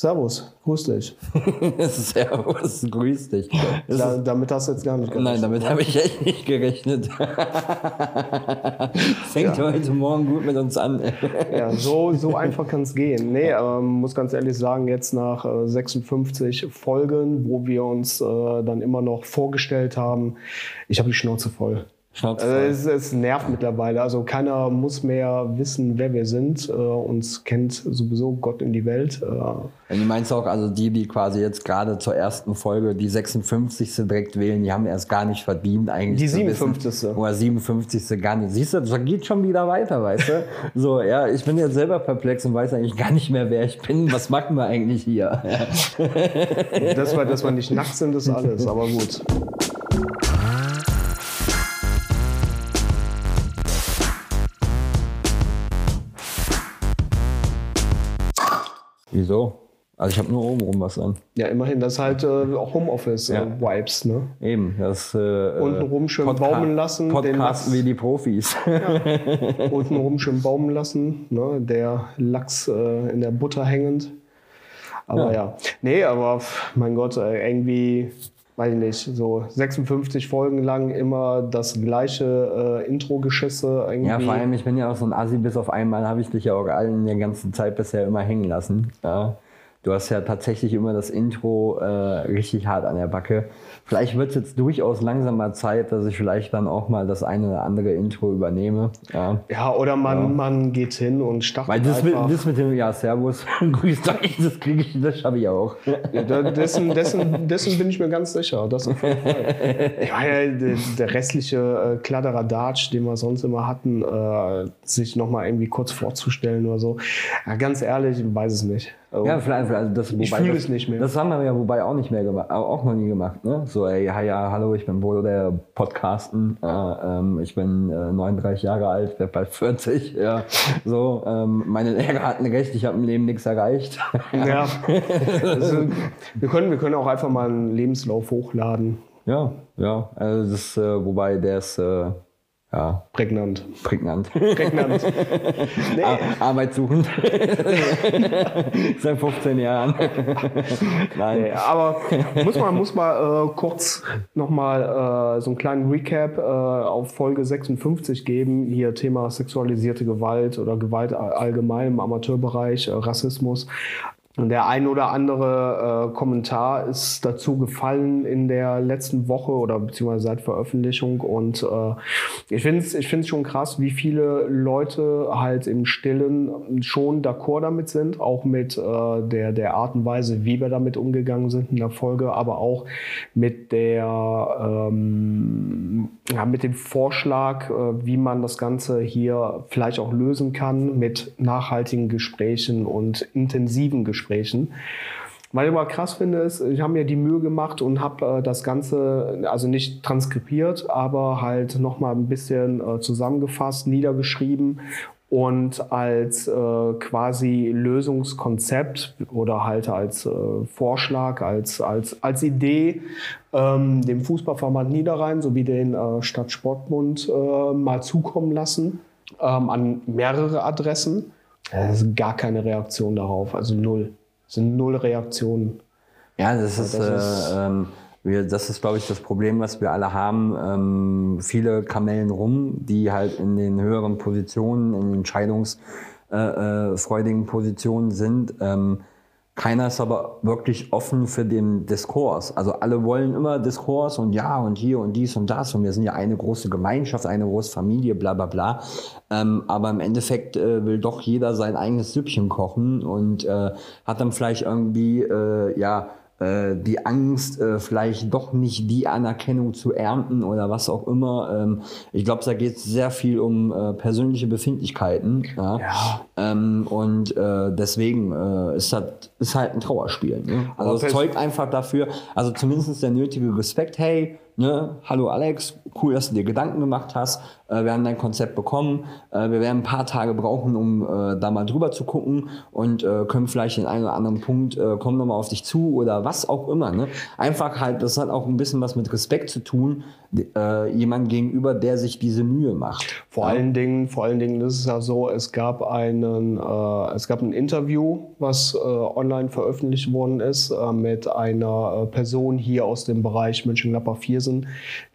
Servus, grüß dich. Servus, grüß dich. Da, damit hast du jetzt gar nicht gerechnet. Nein, damit habe ich echt nicht gerechnet. Fängt ja. heute Morgen gut mit uns an. ja, so, so einfach kann es gehen. Nee, aber man muss ganz ehrlich sagen, jetzt nach 56 äh, Folgen, wo wir uns äh, dann immer noch vorgestellt haben, ich habe die Schnauze voll. Also es, es, nervt mittlerweile. Also keiner muss mehr wissen, wer wir sind. Äh, uns kennt sowieso Gott in die Welt. Äh. Du meinst auch, also die, die quasi jetzt gerade zur ersten Folge die 56. direkt wählen, die haben erst gar nicht verdient eigentlich. Die 57. Wissen, oder 57. gar nicht. Siehst du, das geht schon wieder weiter, weißt du? so, ja, ich bin jetzt selber perplex und weiß eigentlich gar nicht mehr, wer ich bin. Was machen wir eigentlich hier? das, war, dass wir nicht nackt sind, ist alles, aber gut. Wieso? Also ich habe nur oben rum was an. Ja, immerhin, das ist halt äh, Homeoffice-Vibes, ja. äh, ne? Eben, das äh, Untenrum schön Podca baumen lassen. Podcasten wie die Profis. Ja. Untenrum schön baumen lassen, ne? der Lachs äh, in der Butter hängend. Aber ja. ja. Nee, aber mein Gott, äh, irgendwie weiß ich nicht, so 56 Folgen lang immer das gleiche äh, Intro-Geschisse. Ja, vor allem, ich bin ja auch so ein Assi, bis auf einmal habe ich dich ja auch allen der ganzen Zeit bisher immer hängen lassen. Ja. Du hast ja tatsächlich immer das Intro äh, richtig hart an der Backe. Vielleicht wird es jetzt durchaus langsam mal Zeit, dass ich vielleicht dann auch mal das eine oder andere Intro übernehme. Ja, ja oder man, ja. man geht hin und startet Weil das, einfach. Mit, das mit dem, ja, Servus, grüß euch, das kriege ich, das schaffe ich auch. Ja, dessen, dessen, dessen bin ich mir ganz sicher. Das auf jeden Fall. Ja, der, der restliche äh, Kladderadatsch, den wir sonst immer hatten, äh, sich nochmal irgendwie kurz vorzustellen oder so. Ja, ganz ehrlich, ich weiß es nicht. Oh. Ja, vielleicht, also das, ich fühle es nicht mehr. Das haben wir ja wobei auch nicht mehr gemacht, auch noch nie gemacht. Ne? So, ey, ja, ja, hallo, ich bin Bodo der Podcasten. Äh, ähm, ich bin äh, 39 Jahre alt, werde bald 40. Ja, so, ähm, meine Lehrer hatten recht, ich habe im Leben nichts erreicht. ja. Also, wir, können, wir können auch einfach mal einen Lebenslauf hochladen. Ja, ja. Also das, äh, wobei der ist äh, ja. Prägnant. Prägnant. Prägnant. Nee. Arbeit suchen. Seit 15 Jahren. Nein. Nee, aber muss man, muss mal äh, kurz nochmal äh, so einen kleinen Recap äh, auf Folge 56 geben. Hier Thema sexualisierte Gewalt oder Gewalt allgemein im Amateurbereich, äh, Rassismus. Der ein oder andere äh, Kommentar ist dazu gefallen in der letzten Woche oder beziehungsweise seit Veröffentlichung. Und äh, ich finde es ich find's schon krass, wie viele Leute halt im Stillen schon d'accord damit sind, auch mit äh, der, der Art und Weise, wie wir damit umgegangen sind in der Folge, aber auch mit der ähm, ja, mit dem Vorschlag, äh, wie man das Ganze hier vielleicht auch lösen kann mit nachhaltigen Gesprächen und intensiven Gesprächen. Gesprächen. Was ich aber krass finde, ist, ich habe mir die Mühe gemacht und habe äh, das Ganze, also nicht transkribiert, aber halt nochmal ein bisschen äh, zusammengefasst, niedergeschrieben und als äh, quasi Lösungskonzept oder halt als äh, Vorschlag, als, als, als Idee ähm, dem Fußballverband Niederrhein sowie den äh, Stadtsportbund äh, mal zukommen lassen ähm, an mehrere Adressen. Es ist gar keine Reaktion darauf, also null sind null Reaktionen. Ja, das ist, das ist, äh, ähm, wir, das ist, glaube ich, das Problem, was wir alle haben. Ähm, viele Kamellen rum, die halt in den höheren Positionen, in entscheidungsfreudigen äh, äh, Positionen sind. Ähm, keiner ist aber wirklich offen für den Diskurs. Also alle wollen immer Diskurs und ja und hier und dies und das und wir sind ja eine große Gemeinschaft, eine große Familie, bla bla bla. Ähm, aber im Endeffekt äh, will doch jeder sein eigenes Süppchen kochen und äh, hat dann vielleicht irgendwie, äh, ja, die Angst, äh, vielleicht doch nicht die Anerkennung zu ernten oder was auch immer. Ähm, ich glaube, da geht es sehr viel um äh, persönliche Befindlichkeiten. Ja? ja. Ähm, und äh, deswegen äh, ist das ist halt ein Trauerspiel. Ne? Also es zeugt einfach dafür, also zumindest der nötige Respekt, hey, Ne? Hallo Alex, cool, dass du dir Gedanken gemacht hast. Äh, wir haben dein Konzept bekommen. Äh, wir werden ein paar Tage brauchen, um äh, da mal drüber zu gucken und äh, können vielleicht den einen oder anderen Punkt, äh, kommen nochmal auf dich zu oder was auch immer. Ne? Einfach halt, das hat auch ein bisschen was mit Respekt zu tun, äh, jemand gegenüber, der sich diese Mühe macht. Vor ja? allen Dingen, vor allen Dingen ist es ja so, es gab eine einen, äh, es gab ein Interview, was online veröffentlicht worden ist, mit einer Person hier aus dem Bereich Mönchengladbach-Viersen,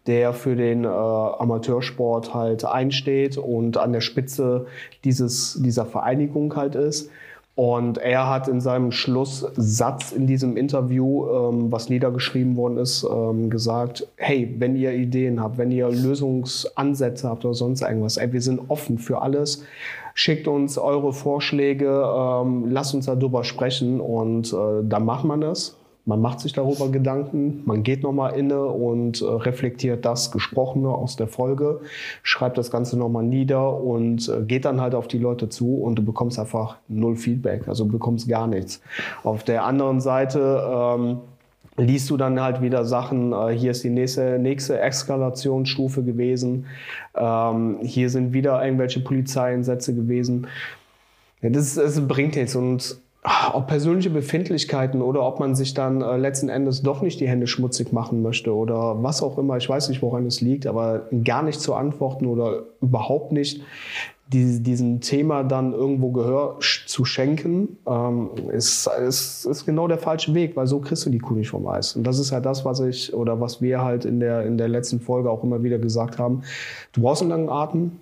der für den äh, Amateursport halt einsteht und an der Spitze dieses, dieser Vereinigung halt ist. Und er hat in seinem Schlusssatz in diesem Interview, ähm, was niedergeschrieben worden ist, ähm, gesagt, hey, wenn ihr Ideen habt, wenn ihr Lösungsansätze habt oder sonst irgendwas, ey, wir sind offen für alles. Schickt uns eure Vorschläge, ähm, lasst uns darüber sprechen und äh, dann macht man das. Man macht sich darüber Gedanken, man geht nochmal inne und äh, reflektiert das Gesprochene aus der Folge, schreibt das Ganze nochmal nieder und äh, geht dann halt auf die Leute zu und du bekommst einfach null Feedback, also bekommst gar nichts. Auf der anderen Seite ähm, liest du dann halt wieder Sachen, äh, hier ist die nächste, nächste Eskalationsstufe gewesen, ähm, hier sind wieder irgendwelche Polizeieinsätze gewesen. Ja, das, das bringt nichts und ob persönliche Befindlichkeiten oder ob man sich dann äh, letzten Endes doch nicht die Hände schmutzig machen möchte oder was auch immer. Ich weiß nicht, woran es liegt, aber gar nicht zu antworten oder überhaupt nicht die, diesem Thema dann irgendwo Gehör zu schenken, ähm, ist, ist, ist genau der falsche Weg, weil so kriegst du die Kuh nicht vom Eis. Und das ist halt das, was ich oder was wir halt in der, in der letzten Folge auch immer wieder gesagt haben. Du brauchst einen langen Atem,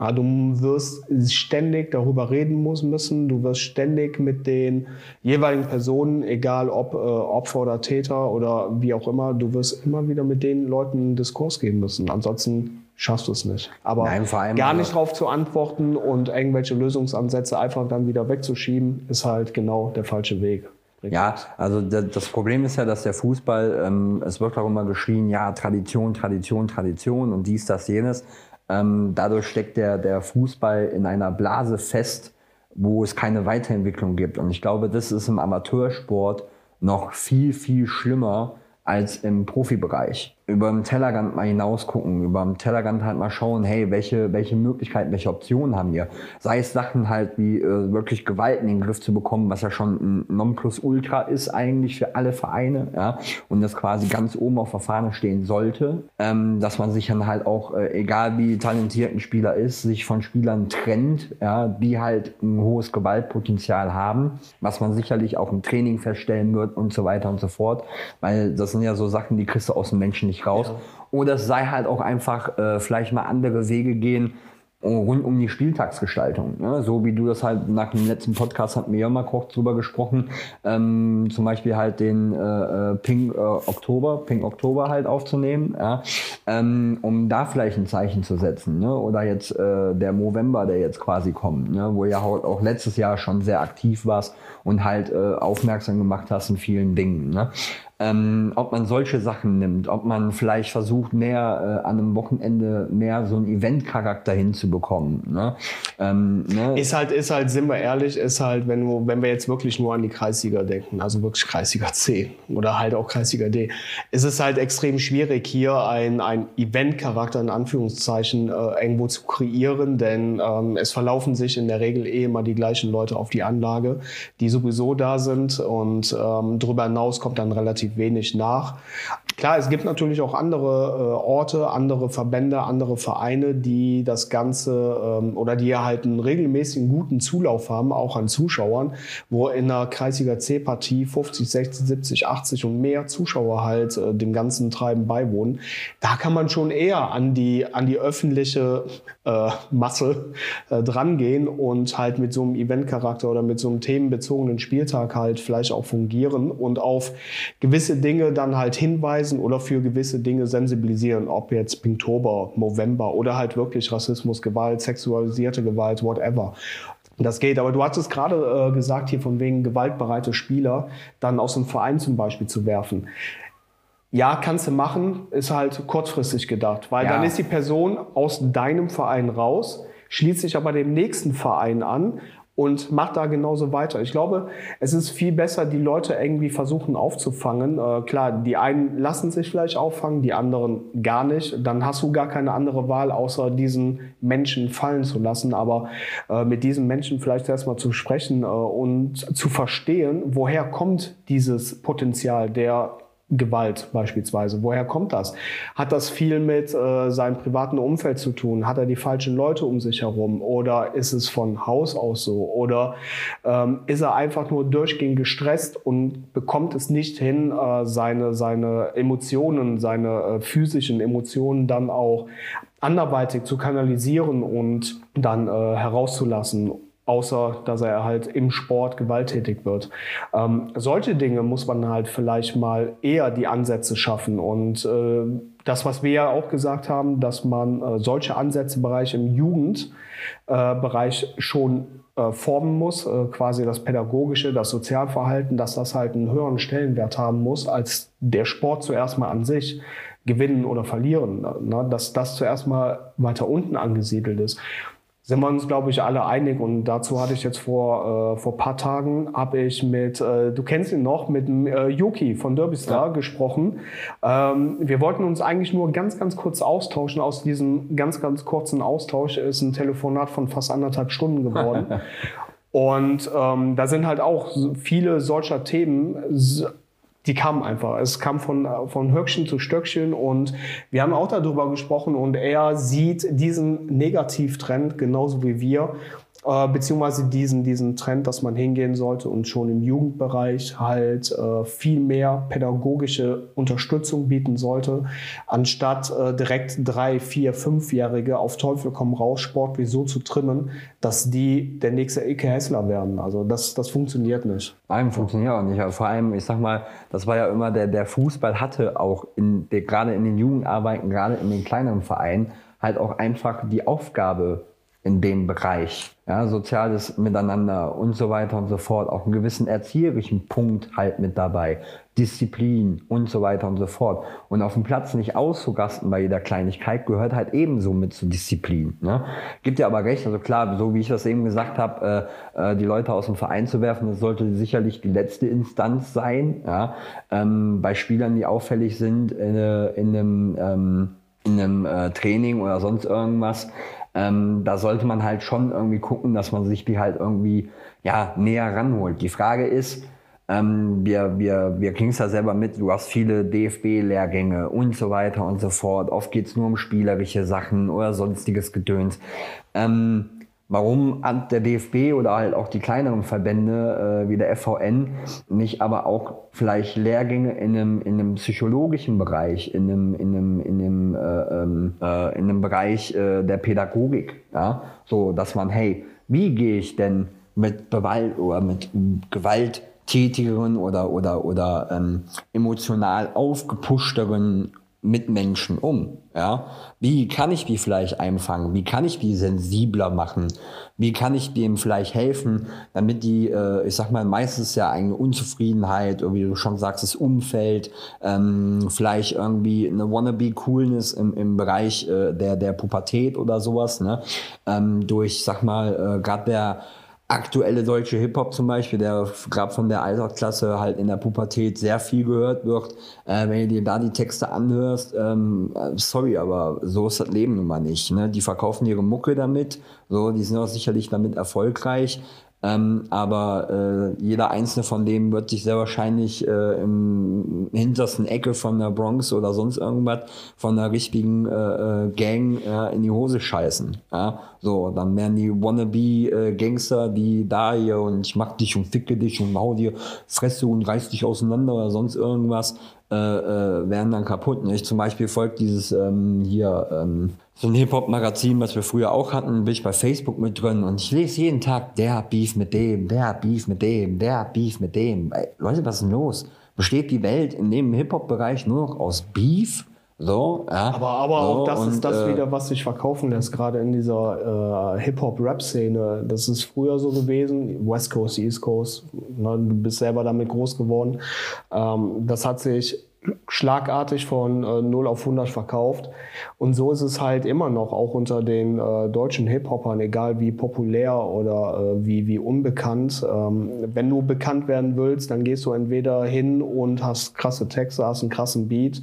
ja, du wirst ständig darüber reden müssen. Du wirst ständig mit den jeweiligen Personen, egal ob äh, Opfer oder Täter oder wie auch immer, du wirst immer wieder mit den Leuten einen Diskurs geben müssen. Ansonsten schaffst du es nicht. Aber Nein, gar nicht darauf zu antworten und irgendwelche Lösungsansätze einfach dann wieder wegzuschieben, ist halt genau der falsche Weg. Ja, also das Problem ist ja, dass der Fußball, ähm, es wird auch immer geschrien, ja, Tradition, Tradition, Tradition und dies, das, jenes. Ähm, dadurch steckt der, der Fußball in einer Blase fest, wo es keine Weiterentwicklung gibt. Und ich glaube, das ist im Amateursport noch viel, viel schlimmer als im Profibereich über den Tellerrand mal hinaus gucken, über den Tellerrand halt mal schauen, hey, welche, welche Möglichkeiten, welche Optionen haben wir? Sei es Sachen halt wie äh, wirklich Gewalt in den Griff zu bekommen, was ja schon ein Nonplusultra ist eigentlich für alle Vereine, ja, und das quasi ganz oben auf der Fahne stehen sollte, ähm, dass man sich dann halt auch, äh, egal wie talentiert ein Spieler ist, sich von Spielern trennt, ja, die halt ein hohes Gewaltpotenzial haben, was man sicherlich auch im Training feststellen wird und so weiter und so fort, weil das sind ja so Sachen, die kriegst du aus dem Menschen nicht raus. Ja. Oder es sei halt auch einfach äh, vielleicht mal andere Wege gehen rund um die Spieltagsgestaltung. Ne? So wie du das halt nach dem letzten Podcast hat mir ja mal Koch drüber gesprochen, ähm, zum Beispiel halt den äh, äh Pink äh, Oktober, Pink Oktober halt aufzunehmen, ja? ähm, um da vielleicht ein Zeichen zu setzen. Ne? Oder jetzt äh, der November, der jetzt quasi kommt, ne? wo ja auch letztes Jahr schon sehr aktiv warst und halt äh, aufmerksam gemacht hast in vielen Dingen. Ne? Ähm, ob man solche Sachen nimmt, ob man vielleicht versucht, mehr äh, an einem Wochenende mehr so einen Event-Charakter hinzubekommen. Ne? Ähm, ne? Ist halt, ist halt, sind wir ehrlich, ist halt, wenn, wir, wenn wir jetzt wirklich nur an die Kreisliga denken, also wirklich Kreisliga C oder halt auch Kreisliga D, ist es halt extrem schwierig, hier ein, ein Event-Charakter in Anführungszeichen äh, irgendwo zu kreieren, denn ähm, es verlaufen sich in der Regel eh immer die gleichen Leute auf die Anlage, die sowieso da sind und ähm, darüber hinaus kommt dann relativ wenig nach. Klar, es gibt natürlich auch andere äh, Orte, andere Verbände, andere Vereine, die das Ganze ähm, oder die halt einen regelmäßigen guten Zulauf haben, auch an Zuschauern, wo in einer Kreisliga C-Partie 50, 60, 70, 80 und mehr Zuschauer halt äh, dem ganzen Treiben beiwohnen. Da kann man schon eher an die, an die öffentliche äh, Masse äh, drangehen und halt mit so einem Eventcharakter oder mit so einem themenbezogenen Spieltag halt vielleicht auch fungieren und auf gewisse Dinge dann halt hinweisen hinweisen oder für gewisse Dinge sensibilisieren, ob jetzt Pinktober, November oder halt wirklich Rassismus, Gewalt, sexualisierte Gewalt, whatever. Das geht, aber du hattest gerade äh, gesagt, hier von wegen gewaltbereite Spieler dann aus dem Verein zum Beispiel zu werfen. Ja, kannst du machen, ist halt kurzfristig gedacht, weil ja. dann ist die Person aus deinem Verein raus, schließt sich aber dem nächsten Verein an und macht da genauso weiter. Ich glaube, es ist viel besser, die Leute irgendwie versuchen aufzufangen. Äh, klar, die einen lassen sich vielleicht auffangen, die anderen gar nicht. Dann hast du gar keine andere Wahl, außer diesen Menschen fallen zu lassen. Aber äh, mit diesen Menschen vielleicht erstmal zu sprechen äh, und zu verstehen, woher kommt dieses Potenzial der Gewalt beispielsweise. Woher kommt das? Hat das viel mit äh, seinem privaten Umfeld zu tun? Hat er die falschen Leute um sich herum? Oder ist es von Haus aus so? Oder ähm, ist er einfach nur durchgehend gestresst und bekommt es nicht hin, äh, seine, seine Emotionen, seine äh, physischen Emotionen dann auch anderweitig zu kanalisieren und dann äh, herauszulassen? Außer dass er halt im Sport gewalttätig wird. Ähm, solche Dinge muss man halt vielleicht mal eher die Ansätze schaffen und äh, das, was wir ja auch gesagt haben, dass man äh, solche Ansätzebereiche im Jugendbereich äh, schon äh, formen muss, äh, quasi das pädagogische, das Sozialverhalten, dass das halt einen höheren Stellenwert haben muss als der Sport zuerst mal an sich gewinnen oder verlieren, ne? dass das zuerst mal weiter unten angesiedelt ist sind wir uns, glaube ich, alle einig. Und dazu hatte ich jetzt vor, äh, vor paar Tagen, habe ich mit, äh, du kennst ihn noch, mit äh, Yuki von Derbystar ja. gesprochen. Ähm, wir wollten uns eigentlich nur ganz, ganz kurz austauschen. Aus diesem ganz, ganz kurzen Austausch ist ein Telefonat von fast anderthalb Stunden geworden. Und ähm, da sind halt auch viele solcher Themen die kamen einfach. Es kam von, von Höckchen zu Stöckchen und wir haben auch darüber gesprochen und er sieht diesen Negativtrend genauso wie wir äh, beziehungsweise diesen, diesen Trend, dass man hingehen sollte und schon im Jugendbereich halt äh, viel mehr pädagogische Unterstützung bieten sollte, anstatt äh, direkt drei, vier, fünfjährige auf Teufel komm raus Sport wie so zu trimmen, dass die der nächste Ike Hessler werden. Also das, das funktioniert nicht. Nein, funktioniert auch nicht. Also vor allem, ich sag mal, das war ja immer der, der Fußball hatte auch in, der, gerade in den Jugendarbeiten, gerade in den kleineren Vereinen, halt auch einfach die Aufgabe in dem Bereich. Ja, soziales Miteinander und so weiter und so fort. Auch einen gewissen erzieherischen Punkt halt mit dabei. Disziplin und so weiter und so fort. Und auf dem Platz nicht auszurasten bei jeder Kleinigkeit gehört halt ebenso mit zur Disziplin. Ne? Gibt ja aber recht, also klar, so wie ich das eben gesagt habe, äh, äh, die Leute aus dem Verein zu werfen, das sollte sicherlich die letzte Instanz sein. Ja? Ähm, bei Spielern, die auffällig sind in, äh, in einem, ähm, in einem äh, Training oder sonst irgendwas, ähm, da sollte man halt schon irgendwie gucken, dass man sich die halt irgendwie ja, näher ranholt. Die Frage ist, ähm, wir, wir, wir kriegen es ja selber mit, du hast viele DFB-Lehrgänge und so weiter und so fort. Oft geht es nur um spielerische Sachen oder sonstiges Gedöns. Ähm, Warum der DFB oder halt auch die kleineren Verbände äh, wie der FVN nicht aber auch vielleicht Lehrgänge in einem, in einem psychologischen Bereich, in einem, in einem, in einem, äh, ähm, äh, in einem Bereich äh, der Pädagogik, ja? so dass man, hey, wie gehe ich denn mit Gewalt oder mit gewalttätigeren oder, oder, oder ähm, emotional aufgepuschteren Mitmenschen um? Ja? Wie kann ich die vielleicht einfangen? Wie kann ich die sensibler machen? Wie kann ich dem vielleicht helfen, damit die, äh, ich sag mal, meistens ja eine Unzufriedenheit, wie du schon sagst, das Umfeld, ähm, vielleicht irgendwie eine Wannabe-Coolness im, im Bereich äh, der, der Pubertät oder sowas, ne? Ähm, durch, sag mal, äh, gerade der aktuelle deutsche Hip-Hop zum Beispiel, der gerade von der Altersklasse halt in der Pubertät sehr viel gehört wird. Äh, wenn du dir da die Texte anhörst, ähm, äh, sorry, aber so ist das Leben nun mal nicht. Ne? Die verkaufen ihre Mucke damit, so, die sind auch sicherlich damit erfolgreich. Ähm, aber äh, jeder einzelne von denen wird sich sehr wahrscheinlich äh, im hintersten Ecke von der Bronx oder sonst irgendwas von der richtigen äh, äh Gang äh, in die Hose scheißen. Ja? So, dann werden die Wannabe-Gangster, die da hier und ich mach dich und ficke dich und hau dir Fresse und reiß dich auseinander oder sonst irgendwas, äh, äh, werden dann kaputt. Ich zum Beispiel folgt dieses ähm, hier ähm, so ein Hip-Hop-Magazin, was wir früher auch hatten, bin ich bei Facebook mit drin und ich lese jeden Tag, der Beef mit dem, der Beef mit dem, der Beef mit dem. Ey, Leute, was ist denn los? Besteht die Welt in dem Hip-Hop-Bereich nur noch aus Beef? So, ja. Aber, aber so, auch das und, ist das äh, wieder, was sich verkaufen lässt, gerade in dieser äh, Hip-Hop-Rap-Szene. Das ist früher so gewesen, West Coast, East Coast. Ne, du bist selber damit groß geworden. Ähm, das hat sich schlagartig von äh, 0 auf 100 verkauft. Und so ist es halt immer noch, auch unter den äh, deutschen Hip-Hopern, egal wie populär oder äh, wie, wie unbekannt. Ähm, wenn du bekannt werden willst, dann gehst du entweder hin und hast krasse Texte, hast einen krassen Beat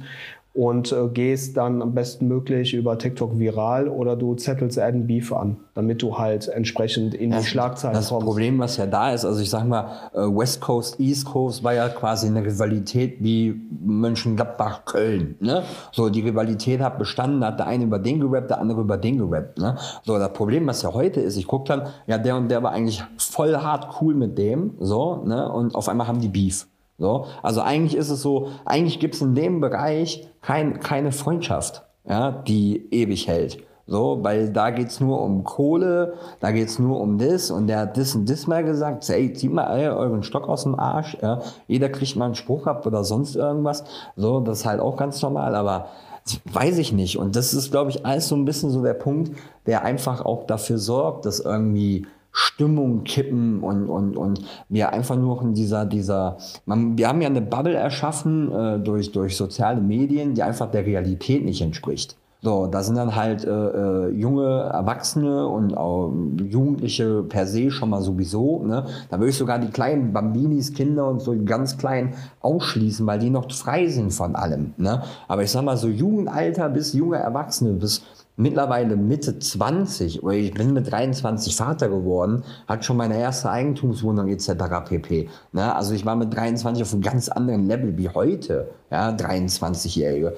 und äh, gehst dann am besten möglich über TikTok viral oder du zettelst Adam Beef an, damit du halt entsprechend in das, die Schlagzeilen das kommst. Das Problem, was ja da ist, also ich sag mal, äh, West Coast, East Coast war ja quasi eine Rivalität wie Mönchengladbach, Köln. Ne? So, die Rivalität hat bestanden, hat der eine über den gerappt, der andere über den gerappt. Ne? So, das Problem, was ja heute ist, ich gucke dann, ja, der und der war eigentlich voll hart cool mit dem, so, ne? und auf einmal haben die Beef. So, also eigentlich ist es so, eigentlich gibt es in dem Bereich kein, keine Freundschaft, ja, die ewig hält. So, weil da geht's nur um Kohle, da geht's nur um das und der hat das und das mal gesagt, ey, zieht mal euren Stock aus dem Arsch, ja. Jeder kriegt mal einen Spruch ab oder sonst irgendwas. So, das ist halt auch ganz normal, aber weiß ich nicht. Und das ist, glaube ich, alles so ein bisschen so der Punkt, der einfach auch dafür sorgt, dass irgendwie Stimmung kippen und, und, und wir einfach nur in dieser, dieser, man, wir haben ja eine Bubble erschaffen äh, durch, durch soziale Medien, die einfach der Realität nicht entspricht. So, da sind dann halt äh, äh, junge Erwachsene und auch Jugendliche per se schon mal sowieso. Ne? Da würde ich sogar die kleinen Bambinis, Kinder und so ganz klein ausschließen, weil die noch frei sind von allem. Ne? Aber ich sag mal so Jugendalter bis junge Erwachsene bis mittlerweile Mitte 20, oder ich bin mit 23 Vater geworden, hat schon meine erste Eigentumswohnung etc. pp. Ne? Also ich war mit 23 auf einem ganz anderen Level wie heute, ja, 23-Jährige.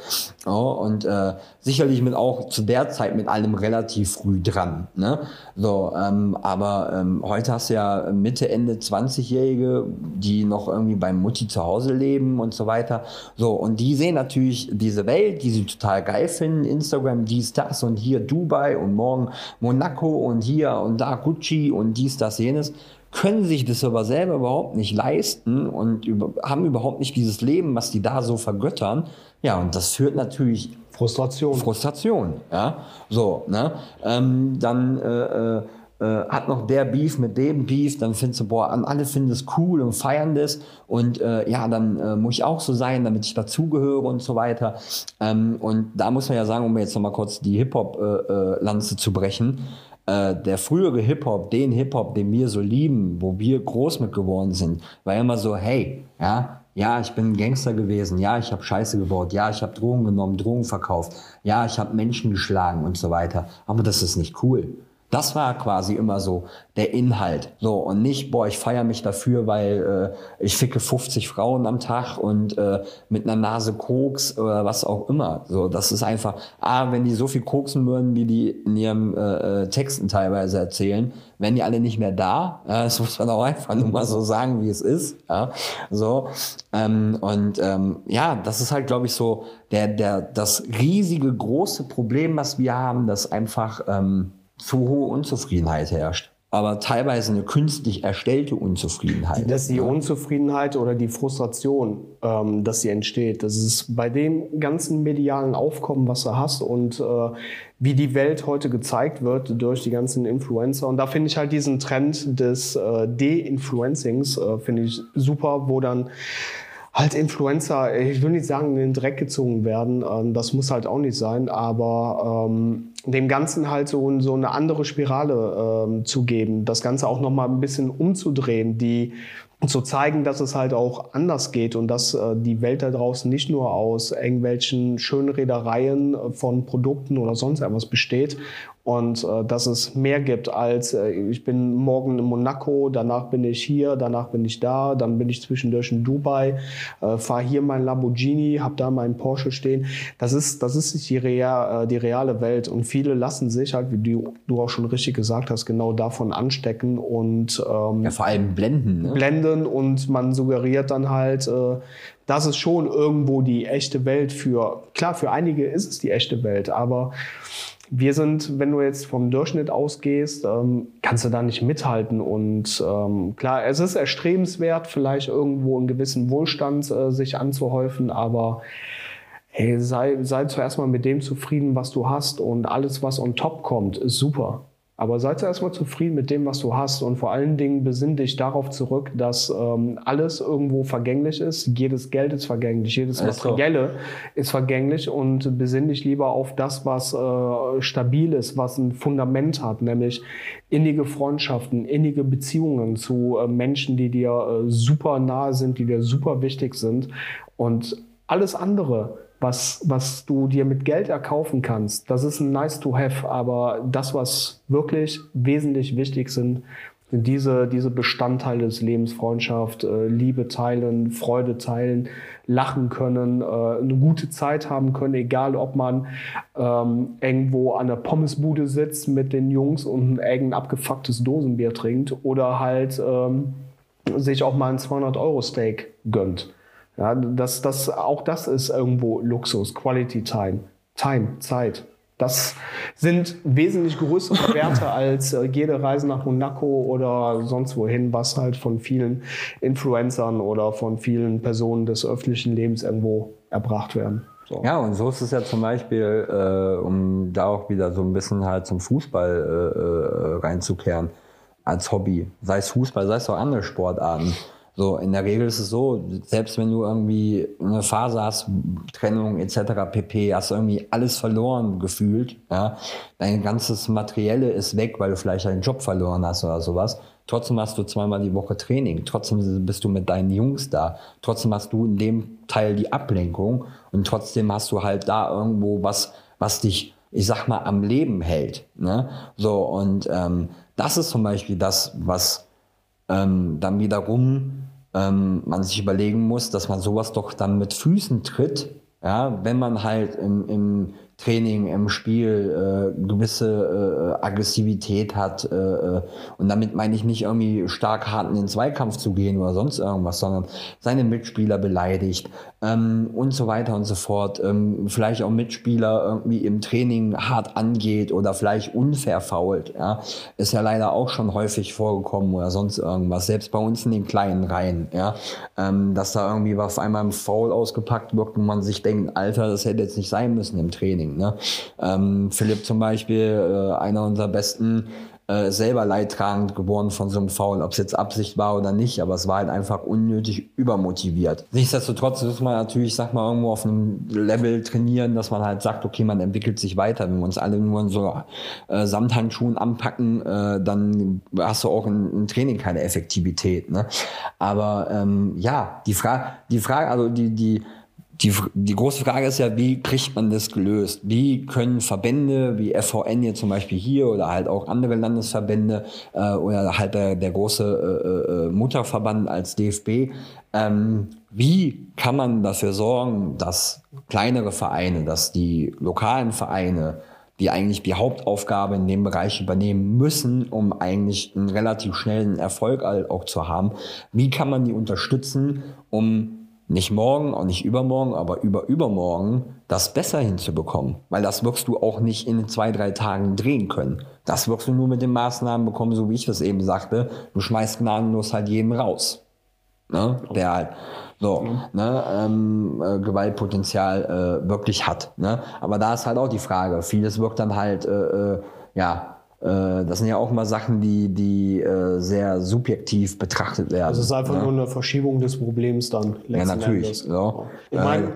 Oh, und äh, sicherlich mit auch zu der Zeit mit allem relativ früh dran. Ne? So, ähm, aber ähm, heute hast du ja Mitte, Ende 20-Jährige, die noch irgendwie beim Mutti zu Hause leben und so weiter. So, und die sehen natürlich diese Welt, die sie total geil finden, Instagram, dies, das und hier Dubai und morgen Monaco und hier und da Gucci und dies, das, jenes können sich das aber selber überhaupt nicht leisten und über, haben überhaupt nicht dieses Leben, was die da so vergöttern. Ja, und das führt natürlich Frustration. Frustration, ja. So, ne? Ähm, dann äh, äh, hat noch der Beef mit dem Beef, dann findest du, boah, alle finden das cool und feiern das und äh, ja, dann äh, muss ich auch so sein, damit ich dazugehöre und so weiter. Ähm, und da muss man ja sagen, um jetzt nochmal kurz die Hip-Hop-Lanze äh, äh, zu brechen, der frühere Hip-Hop, den Hip-Hop, den wir so lieben, wo wir groß mit geworden sind, war immer so, hey, ja, ja, ich bin ein Gangster gewesen. Ja, ich habe Scheiße gebaut. Ja, ich habe Drogen genommen, Drogen verkauft. Ja, ich habe Menschen geschlagen und so weiter. Aber das ist nicht cool. Das war quasi immer so der Inhalt. So, und nicht, boah, ich feiere mich dafür, weil äh, ich ficke 50 Frauen am Tag und äh, mit einer Nase Koks oder was auch immer. So, das ist einfach, ah, wenn die so viel koksen würden, wie die in ihren äh, äh, Texten teilweise erzählen, wären die alle nicht mehr da. Ja, das muss man auch einfach nur mal so sagen, wie es ist. Ja, so. Ähm, und ähm, ja, das ist halt, glaube ich, so der, der, das riesige, große Problem, was wir haben, dass einfach ähm, zu hohe Unzufriedenheit herrscht. Aber teilweise eine künstlich erstellte Unzufriedenheit. Dass die Unzufriedenheit oder die Frustration, ähm, dass sie entsteht, das ist bei dem ganzen medialen Aufkommen, was du hast und äh, wie die Welt heute gezeigt wird durch die ganzen Influencer. Und da finde ich halt diesen Trend des äh, De-Influencings, äh, finde ich super, wo dann halt Influencer, ich will nicht sagen, in den Dreck gezogen werden, ähm, das muss halt auch nicht sein, aber ähm, dem Ganzen halt so, so eine andere Spirale ähm, zu geben, das Ganze auch nochmal ein bisschen umzudrehen, die zu zeigen, dass es halt auch anders geht und dass äh, die Welt da draußen nicht nur aus irgendwelchen schönen Reedereien äh, von Produkten oder sonst etwas besteht und äh, dass es mehr gibt als äh, ich bin morgen in Monaco, danach bin ich hier, danach bin ich da, dann bin ich zwischendurch in Dubai, äh, fahre hier mein Lamborghini, habe da meinen Porsche stehen. Das ist das ist die, real, äh, die reale Welt und viele lassen sich halt, wie du, du auch schon richtig gesagt hast, genau davon anstecken und ähm, ja, vor allem blenden. Ne? Blenden und man suggeriert dann halt, äh, das ist schon irgendwo die echte Welt für klar für einige ist es die echte Welt, aber wir sind, wenn du jetzt vom Durchschnitt ausgehst, ähm, kannst du da nicht mithalten. Und ähm, klar, es ist erstrebenswert, vielleicht irgendwo einen gewissen Wohlstand äh, sich anzuhäufen, aber hey, sei, sei zuerst mal mit dem zufrieden, was du hast und alles, was on top kommt, ist super. Aber sei zuerst mal zufrieden mit dem, was du hast und vor allen Dingen besinn dich darauf zurück, dass ähm, alles irgendwo vergänglich ist. Jedes Geld ist vergänglich, jedes Materielle ist vergänglich und besinn dich lieber auf das, was äh, stabil ist, was ein Fundament hat, nämlich innige Freundschaften, innige Beziehungen zu äh, Menschen, die dir äh, super nahe sind, die dir super wichtig sind und alles andere was, was du dir mit Geld erkaufen kannst, das ist ein nice to have, aber das, was wirklich wesentlich wichtig sind, sind diese, diese Bestandteile des Lebens, Freundschaft, äh, Liebe teilen, Freude teilen, lachen können, äh, eine gute Zeit haben können, egal ob man ähm, irgendwo an der Pommesbude sitzt mit den Jungs und ein irgendein abgefucktes Dosenbier trinkt oder halt ähm, sich auch mal ein 200-Euro-Steak gönnt. Ja, das, das, auch das ist irgendwo Luxus, Quality Time, Time, Zeit. Das sind wesentlich größere Werte als äh, jede Reise nach Monaco oder sonst wohin, was halt von vielen Influencern oder von vielen Personen des öffentlichen Lebens irgendwo erbracht werden. So. Ja, und so ist es ja zum Beispiel, äh, um da auch wieder so ein bisschen halt zum Fußball äh, äh reinzukehren, als Hobby. Sei es Fußball, sei es auch andere Sportarten. So, in der Regel ist es so, selbst wenn du irgendwie eine Phase hast, Trennung etc. pp, hast du irgendwie alles verloren gefühlt, ja. Dein ganzes Materielle ist weg, weil du vielleicht deinen Job verloren hast oder sowas. Trotzdem hast du zweimal die Woche Training. Trotzdem bist du mit deinen Jungs da. Trotzdem hast du in dem Teil die Ablenkung und trotzdem hast du halt da irgendwo was, was dich, ich sag mal, am Leben hält. Ne? So, und ähm, das ist zum Beispiel das, was ähm, dann wiederum ähm, man sich überlegen muss, dass man sowas doch dann mit Füßen tritt, ja, wenn man halt im, im Training, im Spiel äh, gewisse äh, Aggressivität hat. Äh, äh, und damit meine ich nicht irgendwie stark hart in den Zweikampf zu gehen oder sonst irgendwas, sondern seine Mitspieler beleidigt ähm, und so weiter und so fort. Ähm, vielleicht auch Mitspieler irgendwie im Training hart angeht oder vielleicht unfair fault. Ja? Ist ja leider auch schon häufig vorgekommen oder sonst irgendwas. Selbst bei uns in den kleinen Reihen. Ja? Ähm, dass da irgendwie auf einmal ein Foul ausgepackt wird und man sich denkt, Alter, das hätte jetzt nicht sein müssen im Training. Ne? Ähm, Philipp zum Beispiel, äh, einer unserer besten, äh, selber leidtragend geworden von so einem Foul, ob es jetzt Absicht war oder nicht, aber es war halt einfach unnötig übermotiviert. Nichtsdestotrotz muss man natürlich, sag mal, irgendwo auf einem Level trainieren, dass man halt sagt, okay, man entwickelt sich weiter. Wenn wir uns alle nur in so äh, Samthandschuhen anpacken, äh, dann hast du auch im Training keine Effektivität. Ne? Aber ähm, ja, die Frage, die Frage, also die, die die, die große Frage ist ja, wie kriegt man das gelöst? Wie können Verbände wie FVN hier zum Beispiel hier oder halt auch andere Landesverbände äh, oder halt der, der große äh, äh, Mutterverband als DFB, ähm, wie kann man dafür sorgen, dass kleinere Vereine, dass die lokalen Vereine, die eigentlich die Hauptaufgabe in dem Bereich übernehmen müssen, um eigentlich einen relativ schnellen Erfolg auch zu haben, wie kann man die unterstützen, um nicht morgen, auch nicht übermorgen, aber über übermorgen das besser hinzubekommen. Weil das wirst du auch nicht in zwei, drei Tagen drehen können. Das wirst du nur mit den Maßnahmen bekommen, so wie ich das eben sagte. Du schmeißt gnadenlos halt jeden raus. Ne? Der halt so, mhm. ne, ähm, äh, Gewaltpotenzial äh, wirklich hat. Ne? Aber da ist halt auch die Frage. Vieles wirkt dann halt, äh, äh ja, das sind ja auch mal Sachen, die, die äh, sehr subjektiv betrachtet werden. Also es ist einfach ja. nur eine Verschiebung des Problems dann. Ja, natürlich. Ja. Ich meine,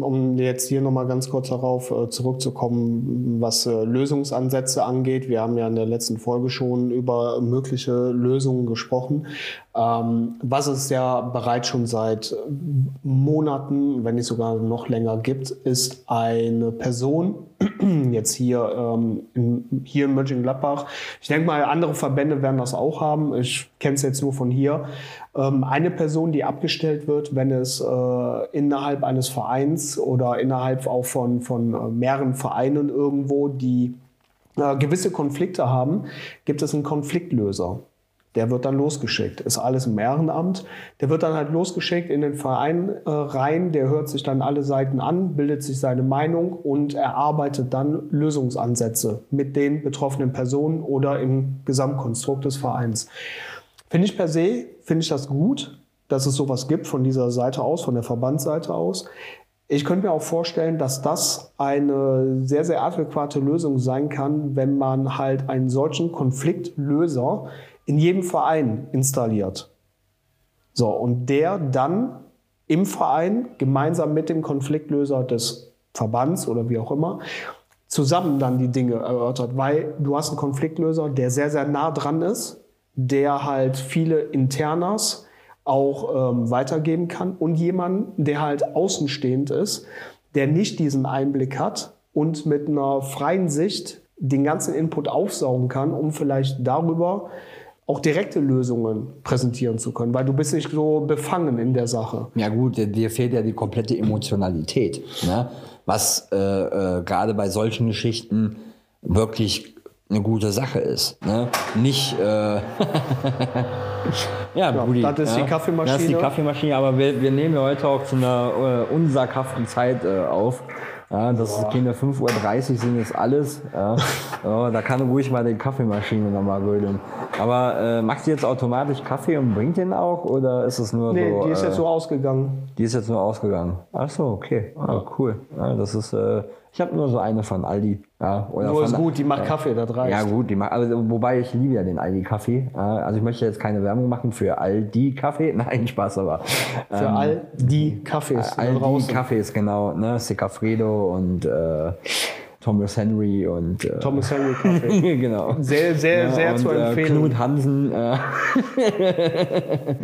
um jetzt hier nochmal ganz kurz darauf äh, zurückzukommen, was Lösungsansätze angeht. Wir haben ja in der letzten Folge schon über mögliche Lösungen gesprochen. Ähm, was es ja bereits schon seit Monaten, wenn nicht sogar noch länger gibt, ist eine Person, jetzt hier, ähm, in, hier in Mönchengladbach. Ich denke mal, andere Verbände werden das auch haben. Ich kenne es jetzt nur von hier. Ähm, eine Person, die abgestellt wird, wenn es äh, innerhalb eines Vereins oder innerhalb auch von, von äh, mehreren Vereinen irgendwo, die äh, gewisse Konflikte haben, gibt es einen Konfliktlöser. Der wird dann losgeschickt. Ist alles im Ehrenamt. Der wird dann halt losgeschickt in den Verein äh, rein. Der hört sich dann alle Seiten an, bildet sich seine Meinung und erarbeitet dann Lösungsansätze mit den betroffenen Personen oder im Gesamtkonstrukt des Vereins. Finde ich per se, finde ich das gut, dass es sowas gibt von dieser Seite aus, von der Verbandsseite aus. Ich könnte mir auch vorstellen, dass das eine sehr, sehr adäquate Lösung sein kann, wenn man halt einen solchen Konfliktlöser in jedem Verein installiert. So, und der dann im Verein gemeinsam mit dem Konfliktlöser des Verbands oder wie auch immer zusammen dann die Dinge erörtert, weil du hast einen Konfliktlöser, der sehr, sehr nah dran ist, der halt viele Internas auch ähm, weitergeben kann und jemanden, der halt außenstehend ist, der nicht diesen Einblick hat und mit einer freien Sicht den ganzen Input aufsaugen kann, um vielleicht darüber auch direkte Lösungen präsentieren zu können, weil du bist nicht so befangen in der Sache. Ja gut, dir fehlt ja die komplette Emotionalität, ne? was äh, äh, gerade bei solchen Geschichten wirklich eine gute Sache ist. Ne? Nicht. Äh ja, ja, Brudi, das ist ja. die Kaffeemaschine. Das ist die Kaffeemaschine, aber wir, wir nehmen ja heute auch zu einer äh, unsaghaften Zeit äh, auf. Ja, das Boah. gehen ja 5.30 Uhr sind jetzt alles. Ja. ja, da kann ruhig mal die Kaffeemaschine nochmal rödeln. Aber äh, macht sie jetzt automatisch Kaffee und bringt den auch? Oder ist es nur nee, so? Nee, die ist äh, jetzt so ausgegangen. Die ist jetzt nur ausgegangen. Ach so, okay. Ah, cool. Ja, das ist, äh, ich habe nur so eine von Aldi. Ja, oder nur ist gut, die macht Kaffee, das reicht. Ja gut, die macht, also, wobei ich liebe ja den Aldi-Kaffee. also ich möchte jetzt keine Werbung machen für Aldi-Kaffee. Nein, Spaß aber. Für ähm, Aldi-Kaffees. Aldi-Kaffees, genau. Ne? Secafredo und äh, Thomas Henry und äh, Thomas Henry Kaffee. genau. Sehr, sehr, ja, sehr und, zu äh, empfehlen. Äh, Knut Hansen. Äh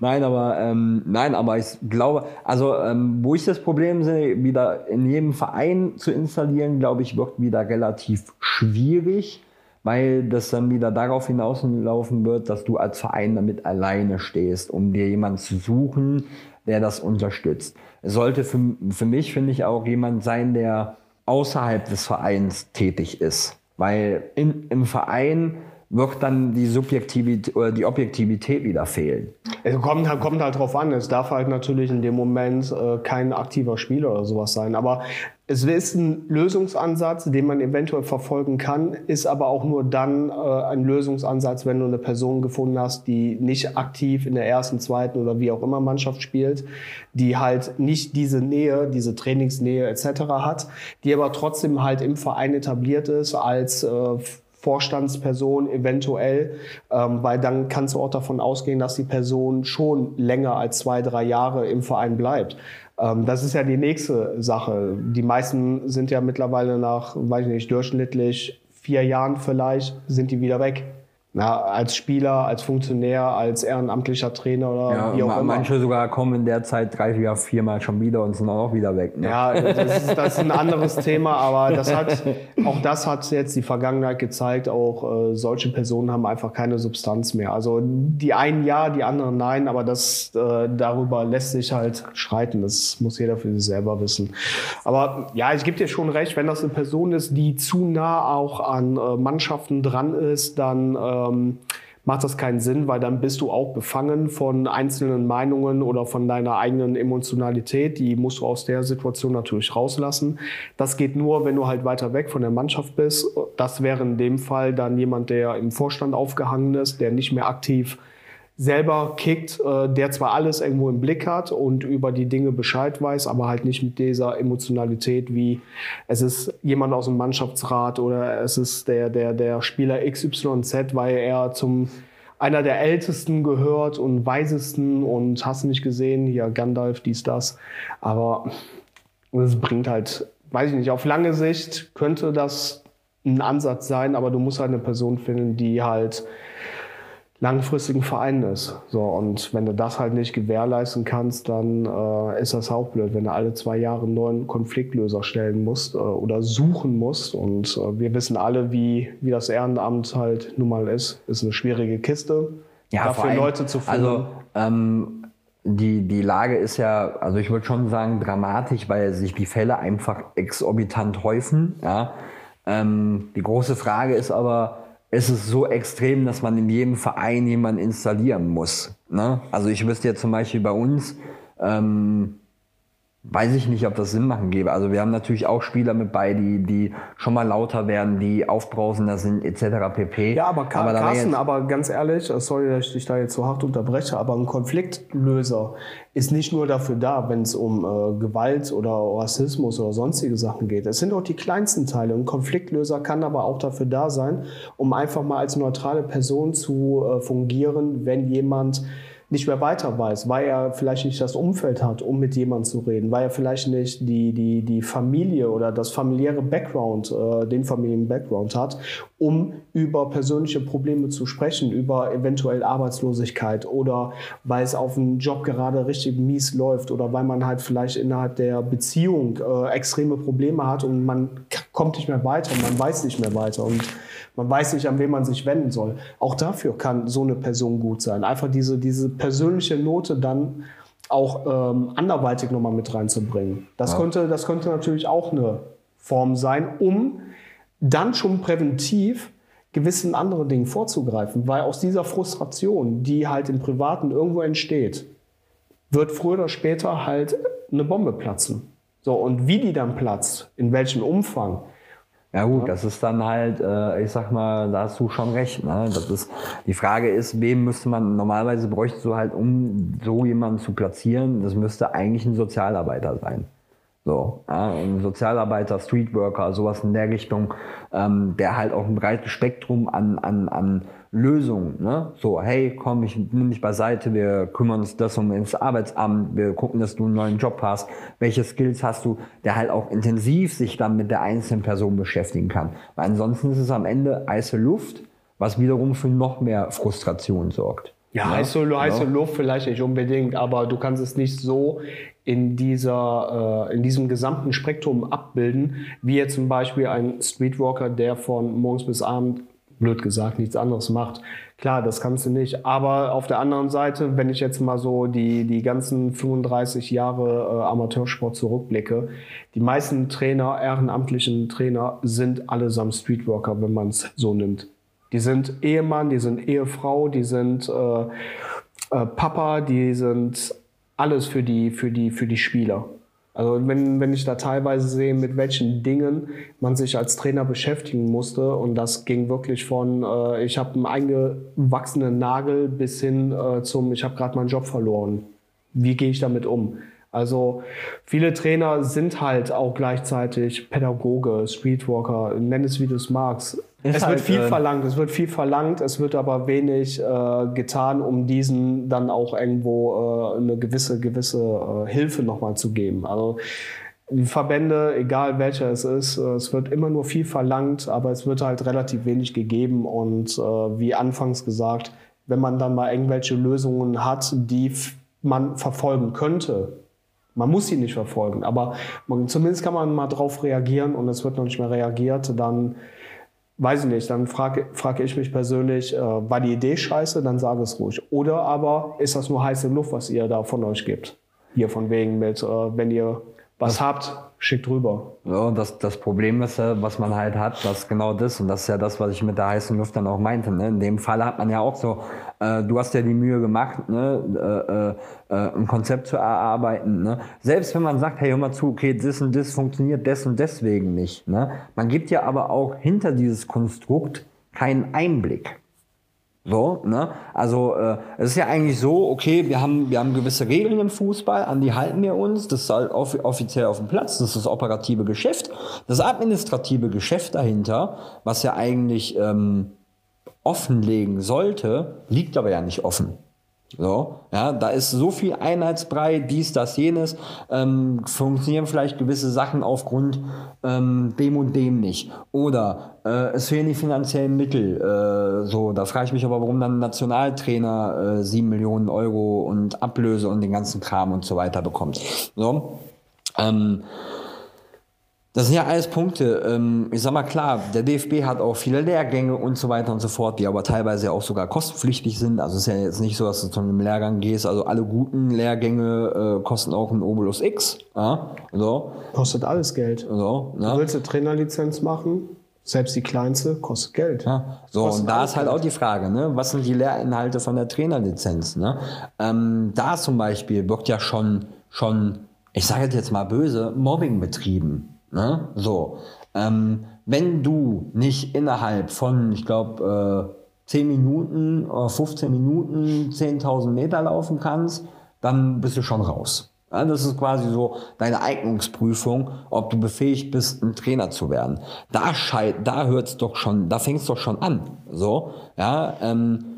nein, aber ähm, nein, aber ich glaube, also ähm, wo ich das Problem sehe, wieder in jedem Verein zu installieren, glaube ich, wird wieder relativ schwierig, weil das dann wieder darauf hinauslaufen wird, dass du als Verein damit alleine stehst, um dir jemanden zu suchen, der das unterstützt. Es sollte für, für mich, finde ich, auch jemand sein, der außerhalb des Vereins tätig ist. Weil in, im Verein wird dann die Subjektivität oder die Objektivität wieder fehlen. Es kommt, kommt halt drauf an. Es darf halt natürlich in dem Moment äh, kein aktiver Spieler oder sowas sein. Aber es ist ein Lösungsansatz, den man eventuell verfolgen kann, ist aber auch nur dann äh, ein Lösungsansatz, wenn du eine Person gefunden hast, die nicht aktiv in der ersten, zweiten oder wie auch immer Mannschaft spielt, die halt nicht diese Nähe, diese Trainingsnähe etc. hat, die aber trotzdem halt im Verein etabliert ist als äh, Vorstandsperson eventuell, ähm, weil dann kannst du auch davon ausgehen, dass die Person schon länger als zwei, drei Jahre im Verein bleibt. Ähm, das ist ja die nächste Sache. Die meisten sind ja mittlerweile nach, weiß ich nicht, durchschnittlich vier Jahren vielleicht, sind die wieder weg. Na, als Spieler, als Funktionär, als ehrenamtlicher Trainer oder ja, wie auch immer. Manche sogar kommen in der Zeit drei, vier, viermal schon wieder und sind auch wieder weg. Ne? Ja, das ist, das ist ein anderes Thema, aber das hat, auch das hat jetzt die Vergangenheit gezeigt, auch äh, solche Personen haben einfach keine Substanz mehr. Also die einen ja, die anderen nein, aber das, äh, darüber lässt sich halt schreiten. Das muss jeder für sich selber wissen. Aber ja, ich gebe dir schon recht, wenn das eine Person ist, die zu nah auch an äh, Mannschaften dran ist, dann äh, ähm, macht das keinen Sinn, weil dann bist du auch befangen von einzelnen Meinungen oder von deiner eigenen Emotionalität. Die musst du aus der Situation natürlich rauslassen. Das geht nur, wenn du halt weiter weg von der Mannschaft bist. Das wäre in dem Fall dann jemand, der im Vorstand aufgehangen ist, der nicht mehr aktiv selber kickt, äh, der zwar alles irgendwo im Blick hat und über die Dinge Bescheid weiß, aber halt nicht mit dieser Emotionalität wie es ist jemand aus dem Mannschaftsrat oder es ist der, der, der Spieler XYZ, weil er zum einer der ältesten gehört und weisesten und hast nicht gesehen, hier Gandalf, dies, das. Aber es bringt halt, weiß ich nicht, auf lange Sicht könnte das ein Ansatz sein, aber du musst halt eine Person finden, die halt langfristigen Verein ist. So, und wenn du das halt nicht gewährleisten kannst, dann äh, ist das auch blöd, wenn du alle zwei Jahre einen neuen Konfliktlöser stellen musst äh, oder suchen musst. Und äh, wir wissen alle, wie, wie das Ehrenamt halt nun mal ist. Ist eine schwierige Kiste, ja, dafür allem, Leute zu finden. Also, ähm, die, die Lage ist ja, also ich würde schon sagen, dramatisch, weil sich die Fälle einfach exorbitant häufen. Ja? Ähm, die große Frage ist aber, es ist so extrem, dass man in jedem Verein jemanden installieren muss. Ne? Also ich wüsste jetzt zum Beispiel bei uns, ähm, weiß ich nicht, ob das Sinn machen gäbe. Also wir haben natürlich auch Spieler mit bei, die, die schon mal lauter werden, die aufbrausender sind, etc. pp. Ja, aber, Car aber Carsten, aber ganz ehrlich, äh, sorry, dass ich dich da jetzt so hart unterbreche, aber ein Konfliktlöser ist nicht nur dafür da, wenn es um äh, Gewalt oder Rassismus oder sonstige Sachen geht. Es sind auch die kleinsten Teile. Ein Konfliktlöser kann aber auch dafür da sein, um einfach mal als neutrale Person zu äh, fungieren, wenn jemand nicht mehr weiter weiß, weil er vielleicht nicht das Umfeld hat, um mit jemandem zu reden, weil er vielleicht nicht die, die, die Familie oder das familiäre Background, äh, den Familien-Background hat, um über persönliche Probleme zu sprechen, über eventuell Arbeitslosigkeit oder weil es auf dem Job gerade richtig mies läuft oder weil man halt vielleicht innerhalb der Beziehung äh, extreme Probleme hat und man kommt nicht mehr weiter, man weiß nicht mehr weiter. Und man weiß nicht, an wen man sich wenden soll. Auch dafür kann so eine Person gut sein. Einfach diese, diese persönliche Note dann auch ähm, anderweitig nochmal mit reinzubringen. Das, ja. könnte, das könnte natürlich auch eine Form sein, um dann schon präventiv gewissen anderen Dingen vorzugreifen, weil aus dieser Frustration, die halt im Privaten irgendwo entsteht, wird früher oder später halt eine Bombe platzen. So, und wie die dann platzt, in welchem Umfang, ja gut, das ist dann halt, äh, ich sag mal, da hast du schon recht. Ne? Das ist, die Frage ist, wem müsste man, normalerweise bräuchte du halt, um so jemanden zu platzieren, das müsste eigentlich ein Sozialarbeiter sein. So, ja, ein Sozialarbeiter, Streetworker, sowas in der Richtung, ähm, der halt auch ein breites Spektrum an, an, an Lösungen, ne? So, hey, komm, ich nimm dich beiseite, wir kümmern uns das um ins Arbeitsamt, wir gucken, dass du einen neuen Job hast, welche Skills hast du, der halt auch intensiv sich dann mit der einzelnen Person beschäftigen kann. Weil ansonsten ist es am Ende heiße Luft, was wiederum für noch mehr Frustration sorgt. Ja, ja, heiße, heiße ja. Luft vielleicht nicht unbedingt, aber du kannst es nicht so in, dieser, äh, in diesem gesamten Spektrum abbilden, wie jetzt zum Beispiel ein Streetwalker, der von morgens bis abend, blöd gesagt, nichts anderes macht. Klar, das kannst du nicht. Aber auf der anderen Seite, wenn ich jetzt mal so die, die ganzen 35 Jahre äh, Amateursport zurückblicke, die meisten Trainer, ehrenamtlichen Trainer, sind allesamt Streetwalker, wenn man es so nimmt. Die sind Ehemann, die sind Ehefrau, die sind äh, äh, Papa, die sind alles für die, für die, für die Spieler. Also wenn, wenn ich da teilweise sehe, mit welchen Dingen man sich als Trainer beschäftigen musste und das ging wirklich von, äh, ich habe einen eingewachsenen Nagel bis hin äh, zum, ich habe gerade meinen Job verloren. Wie gehe ich damit um? Also viele Trainer sind halt auch gleichzeitig Pädagoge, Streetwalker, nenn es wie du es magst. Ist es halt, wird viel äh, verlangt, es wird viel verlangt, es wird aber wenig äh, getan, um diesen dann auch irgendwo äh, eine gewisse, gewisse äh, Hilfe nochmal zu geben. Also die Verbände, egal welcher es ist, äh, es wird immer nur viel verlangt, aber es wird halt relativ wenig gegeben und äh, wie anfangs gesagt, wenn man dann mal irgendwelche Lösungen hat, die man verfolgen könnte, man muss sie nicht verfolgen, aber man, zumindest kann man mal drauf reagieren und es wird noch nicht mehr reagiert, dann weiß ich nicht, dann frage frag ich mich persönlich, äh, war die Idee scheiße, dann sage es ruhig. Oder aber ist das nur heiße Luft, was ihr da von euch gibt? Hier von wegen mit, äh, wenn ihr was das, habt, schickt rüber. Ja, das, das Problem ist, was man halt hat, dass genau das, und das ist ja das, was ich mit der heißen Luft dann auch meinte. Ne? In dem Fall hat man ja auch so, äh, du hast ja die Mühe gemacht, ne? äh, äh, ein Konzept zu erarbeiten. Ne? Selbst wenn man sagt, hey, hör mal zu, okay, das und das funktioniert des und deswegen nicht. Ne? Man gibt ja aber auch hinter dieses Konstrukt keinen Einblick. So, ne? Also äh, es ist ja eigentlich so, okay, wir haben, wir haben gewisse Regeln im Fußball, an die halten wir uns, das ist halt off offiziell auf dem Platz, das ist das operative Geschäft. Das administrative Geschäft dahinter, was ja eigentlich ähm, offenlegen sollte, liegt aber ja nicht offen. So, ja, da ist so viel Einheitsbrei, dies, das, jenes, ähm, funktionieren vielleicht gewisse Sachen aufgrund ähm, dem und dem nicht. Oder äh, es fehlen die finanziellen Mittel. Äh, so, da frage ich mich aber, warum dann Nationaltrainer äh, 7 Millionen Euro und Ablöse und den ganzen Kram und so weiter bekommt. So, ähm, das sind ja alles Punkte. Ähm, ich sag mal klar, der DFB hat auch viele Lehrgänge und so weiter und so fort, die aber teilweise auch sogar kostenpflichtig sind. Also es ist ja jetzt nicht so, dass du zu einem Lehrgang gehst. Also alle guten Lehrgänge äh, kosten auch ein Obolus X. Ja? So. Kostet alles Geld. So, ne? Du willst eine Trainerlizenz machen? Selbst die kleinste kostet Geld. Ja, so, und da ist halt Geld. auch die Frage, ne? was sind die Lehrinhalte von der Trainerlizenz? Ne? Ähm, da zum Beispiel wird ja schon, schon, ich sage jetzt mal böse, Mobbing betrieben. Ne? So. Ähm, wenn du nicht innerhalb von, ich glaube, äh, 10 Minuten oder 15 Minuten 10.000 Meter laufen kannst, dann bist du schon raus. Ja, das ist quasi so deine Eignungsprüfung, ob du befähigt bist, ein Trainer zu werden. Da da hört's doch schon, da fängt's doch schon an. So, ja, ähm,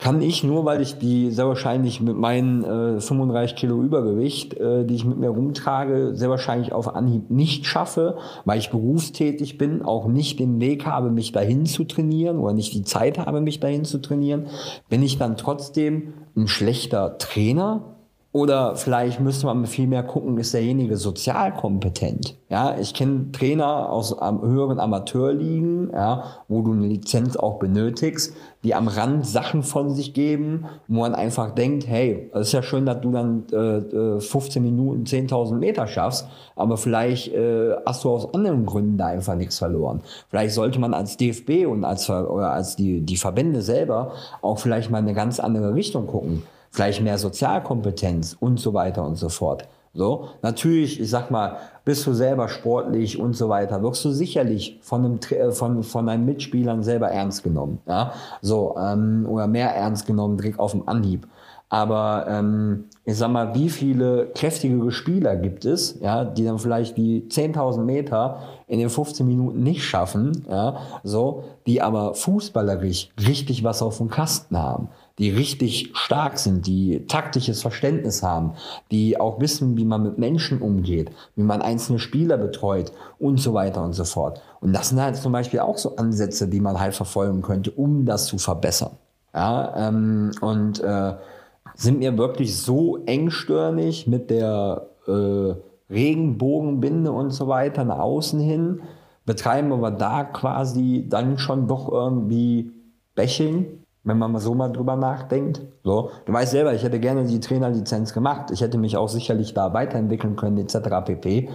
kann ich nur, weil ich die sehr wahrscheinlich mit meinen äh, 35 Kilo Übergewicht, äh, die ich mit mir rumtrage, sehr wahrscheinlich auf Anhieb nicht schaffe, weil ich berufstätig bin, auch nicht den Weg habe, mich dahin zu trainieren oder nicht die Zeit habe, mich dahin zu trainieren, bin ich dann trotzdem ein schlechter Trainer oder vielleicht müsste man viel mehr gucken, ist derjenige sozial kompetent? Ja, ich kenne Trainer aus höheren Amateurligen, ja, wo du eine Lizenz auch benötigst, die am Rand Sachen von sich geben, wo man einfach denkt, hey, es ist ja schön, dass du dann äh, 15 äh, Minuten 10.000 Meter schaffst, aber vielleicht äh, hast du aus anderen Gründen da einfach nichts verloren. Vielleicht sollte man als DFB und als, oder als die, die Verbände selber auch vielleicht mal eine ganz andere Richtung gucken vielleicht mehr Sozialkompetenz und so weiter und so fort. So, natürlich, ich sag mal, bist du selber sportlich und so weiter, wirst du sicherlich von einem äh, von von deinen Mitspielern selber ernst genommen, ja, so ähm, oder mehr ernst genommen, direkt auf dem Anhieb. Aber ähm, ich sag mal, wie viele kräftige Spieler gibt es, ja, die dann vielleicht die 10.000 Meter in den 15 Minuten nicht schaffen, ja, so, die aber fußballerisch richtig was auf dem Kasten haben die richtig stark sind, die taktisches Verständnis haben, die auch wissen, wie man mit Menschen umgeht, wie man einzelne Spieler betreut und so weiter und so fort. Und das sind halt zum Beispiel auch so Ansätze, die man halt verfolgen könnte, um das zu verbessern. Ja, ähm, und äh, sind mir wirklich so engstirnig mit der äh, Regenbogenbinde und so weiter nach außen hin, betreiben aber da quasi dann schon doch irgendwie Bashing wenn man mal so mal drüber nachdenkt. So, du weißt selber, ich hätte gerne die Trainerlizenz gemacht. Ich hätte mich auch sicherlich da weiterentwickeln können, etc. pp.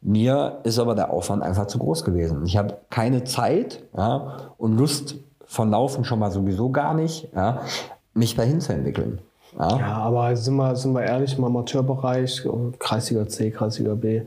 Mir ist aber der Aufwand einfach zu groß gewesen. Ich habe keine Zeit ja, und Lust von Laufen schon mal sowieso gar nicht, ja, mich dahin zu entwickeln. Ja. ja, aber sind wir, sind wir ehrlich, im Amateurbereich, Kreisliga C, Kreisliga B,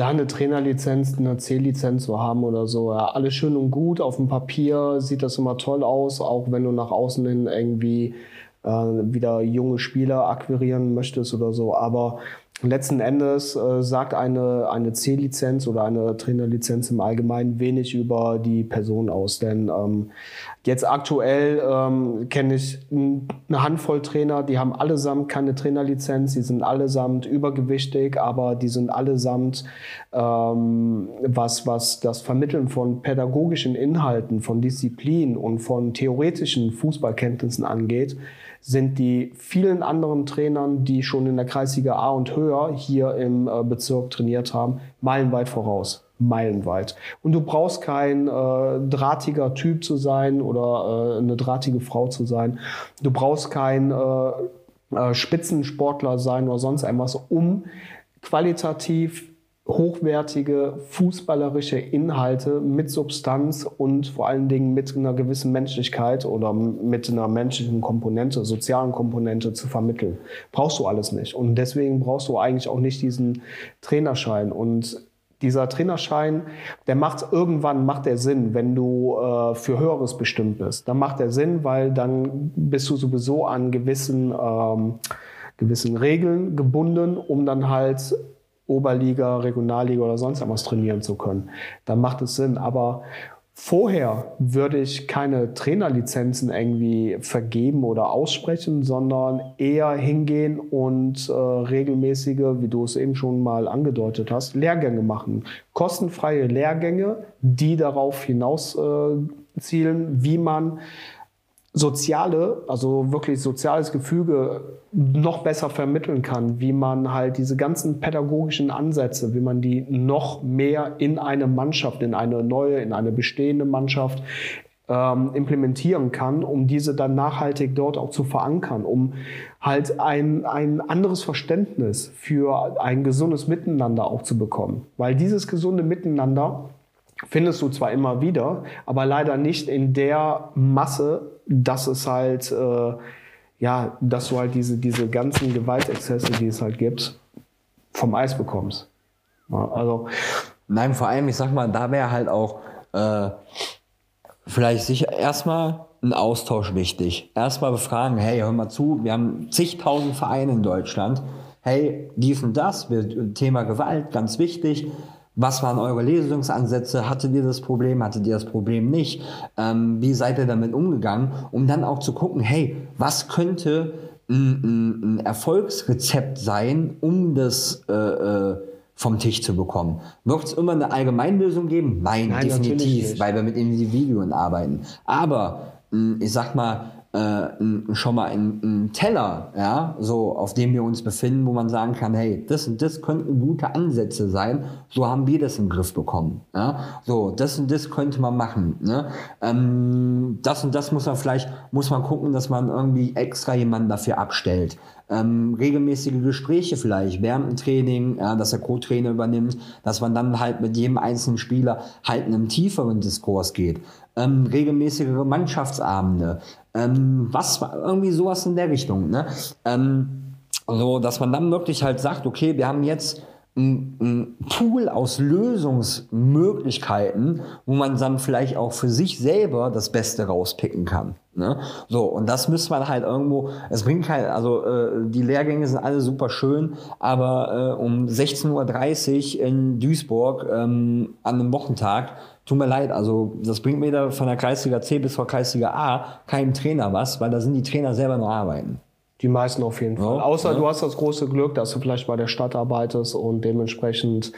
da eine Trainerlizenz, eine C-Lizenz zu haben oder so. Ja, alles schön und gut. Auf dem Papier sieht das immer toll aus, auch wenn du nach außen hin irgendwie äh, wieder junge Spieler akquirieren möchtest oder so. Aber letzten Endes äh, sagt eine, eine C-Lizenz oder eine Trainerlizenz im Allgemeinen wenig über die Person aus. Denn ähm, jetzt aktuell ähm, kenne ich eine Handvoll Trainer, die haben allesamt keine Trainerlizenz, die sind allesamt übergewichtig, aber die sind allesamt, ähm, was, was das Vermitteln von pädagogischen Inhalten, von Disziplin und von theoretischen Fußballkenntnissen angeht, sind die vielen anderen Trainern, die schon in der Kreisliga A und höher hier im äh, Bezirk trainiert haben, meilenweit voraus. Meilenweit. Und du brauchst kein äh, drahtiger Typ zu sein oder äh, eine drahtige Frau zu sein. Du brauchst kein äh, äh, Spitzensportler sein oder sonst irgendwas, um qualitativ hochwertige fußballerische Inhalte mit Substanz und vor allen Dingen mit einer gewissen Menschlichkeit oder mit einer menschlichen Komponente, sozialen Komponente zu vermitteln. Brauchst du alles nicht. Und deswegen brauchst du eigentlich auch nicht diesen Trainerschein. Und dieser Trainerschein, der macht irgendwann macht der Sinn, wenn du äh, für Höheres bestimmt bist. Dann macht der Sinn, weil dann bist du sowieso an gewissen ähm, gewissen Regeln gebunden, um dann halt Oberliga, Regionalliga oder sonst etwas trainieren zu können. Dann macht es Sinn. Aber vorher würde ich keine Trainerlizenzen irgendwie vergeben oder aussprechen, sondern eher hingehen und äh, regelmäßige, wie du es eben schon mal angedeutet hast, Lehrgänge machen. Kostenfreie Lehrgänge, die darauf hinaus äh, zielen, wie man soziale, also wirklich soziales Gefüge noch besser vermitteln kann, wie man halt diese ganzen pädagogischen Ansätze, wie man die noch mehr in eine Mannschaft, in eine neue, in eine bestehende Mannschaft ähm, implementieren kann, um diese dann nachhaltig dort auch zu verankern, um halt ein, ein anderes Verständnis für ein gesundes Miteinander auch zu bekommen. Weil dieses gesunde Miteinander findest du zwar immer wieder, aber leider nicht in der Masse, dass es halt, äh, ja, dass du halt diese, diese ganzen Gewaltexzesse, die es halt gibt, vom Eis bekommst. Ja, also. Nein, vor allem, ich sag mal, da wäre halt auch äh, vielleicht sicher erstmal ein Austausch wichtig. Erstmal befragen, hey, hör mal zu, wir haben zigtausend Vereine in Deutschland. Hey, dies und das, Thema Gewalt, ganz wichtig was waren eure Lösungsansätze? Hattet ihr das Problem? Hattet ihr das Problem nicht? Ähm, wie seid ihr damit umgegangen? Um dann auch zu gucken, hey, was könnte ein, ein, Erfolgsrezept sein, um das äh, äh, vom Tisch zu bekommen. Wird es immer eine Allgemeinlösung geben? Nein, Nein definitiv, weil wir mit Individuen arbeiten. Aber ich sag mal, äh, schon mal ein, Teller, ja, so auf dem wir uns befinden, wo man sagen kann, hey, das und das könnten gute Ansätze sein, so haben wir das im Griff bekommen. Ja? So, das und das könnte man machen. Ne? Ähm, das und das muss man vielleicht, muss man gucken, dass man irgendwie extra jemanden dafür abstellt ähm, regelmäßige Gespräche vielleicht während dem Training, ja, dass der Co-Trainer übernimmt, dass man dann halt mit jedem einzelnen Spieler halt in einem tieferen Diskurs geht. Ähm, regelmäßige Mannschaftsabende, ähm, was irgendwie sowas in der Richtung. Ne? Ähm, so, dass man dann wirklich halt sagt, okay, wir haben jetzt ein, Pool aus Lösungsmöglichkeiten, wo man dann vielleicht auch für sich selber das Beste rauspicken kann. Ne? So, und das müsste man halt irgendwo, es bringt kein, also äh, die Lehrgänge sind alle super schön, aber äh, um 16.30 Uhr in Duisburg ähm, an einem Wochentag, tut mir leid, also das bringt mir da von der Kreisliga C bis zur Kreisliga A keinem Trainer was, weil da sind die Trainer selber noch arbeiten. Die meisten auf jeden Fall. Ja, Außer ja. du hast das große Glück, dass du vielleicht bei der Stadt arbeitest und dementsprechend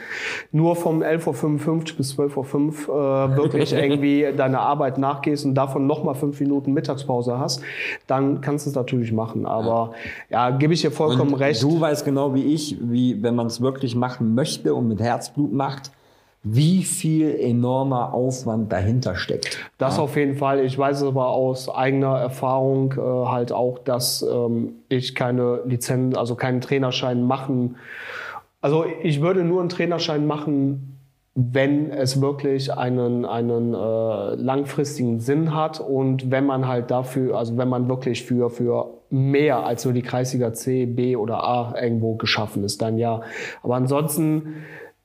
nur vom 11.55 Uhr bis 12.05 Uhr äh, wirklich irgendwie deine Arbeit nachgehst und davon nochmal fünf Minuten Mittagspause hast, dann kannst du es natürlich machen. Aber ja, ja gebe ich dir vollkommen und recht. Du weißt genau wie ich, wie wenn man es wirklich machen möchte und mit Herzblut macht, wie viel enormer Aufwand dahinter steckt. Das ja. auf jeden Fall. Ich weiß es aber aus eigener Erfahrung äh, halt auch, dass ähm, ich keine Lizenz, also keinen Trainerschein machen. Also ich würde nur einen Trainerschein machen, wenn es wirklich einen, einen äh, langfristigen Sinn hat und wenn man halt dafür, also wenn man wirklich für, für mehr als nur die Kreisliga C, B oder A irgendwo geschaffen ist, dann ja. Aber ansonsten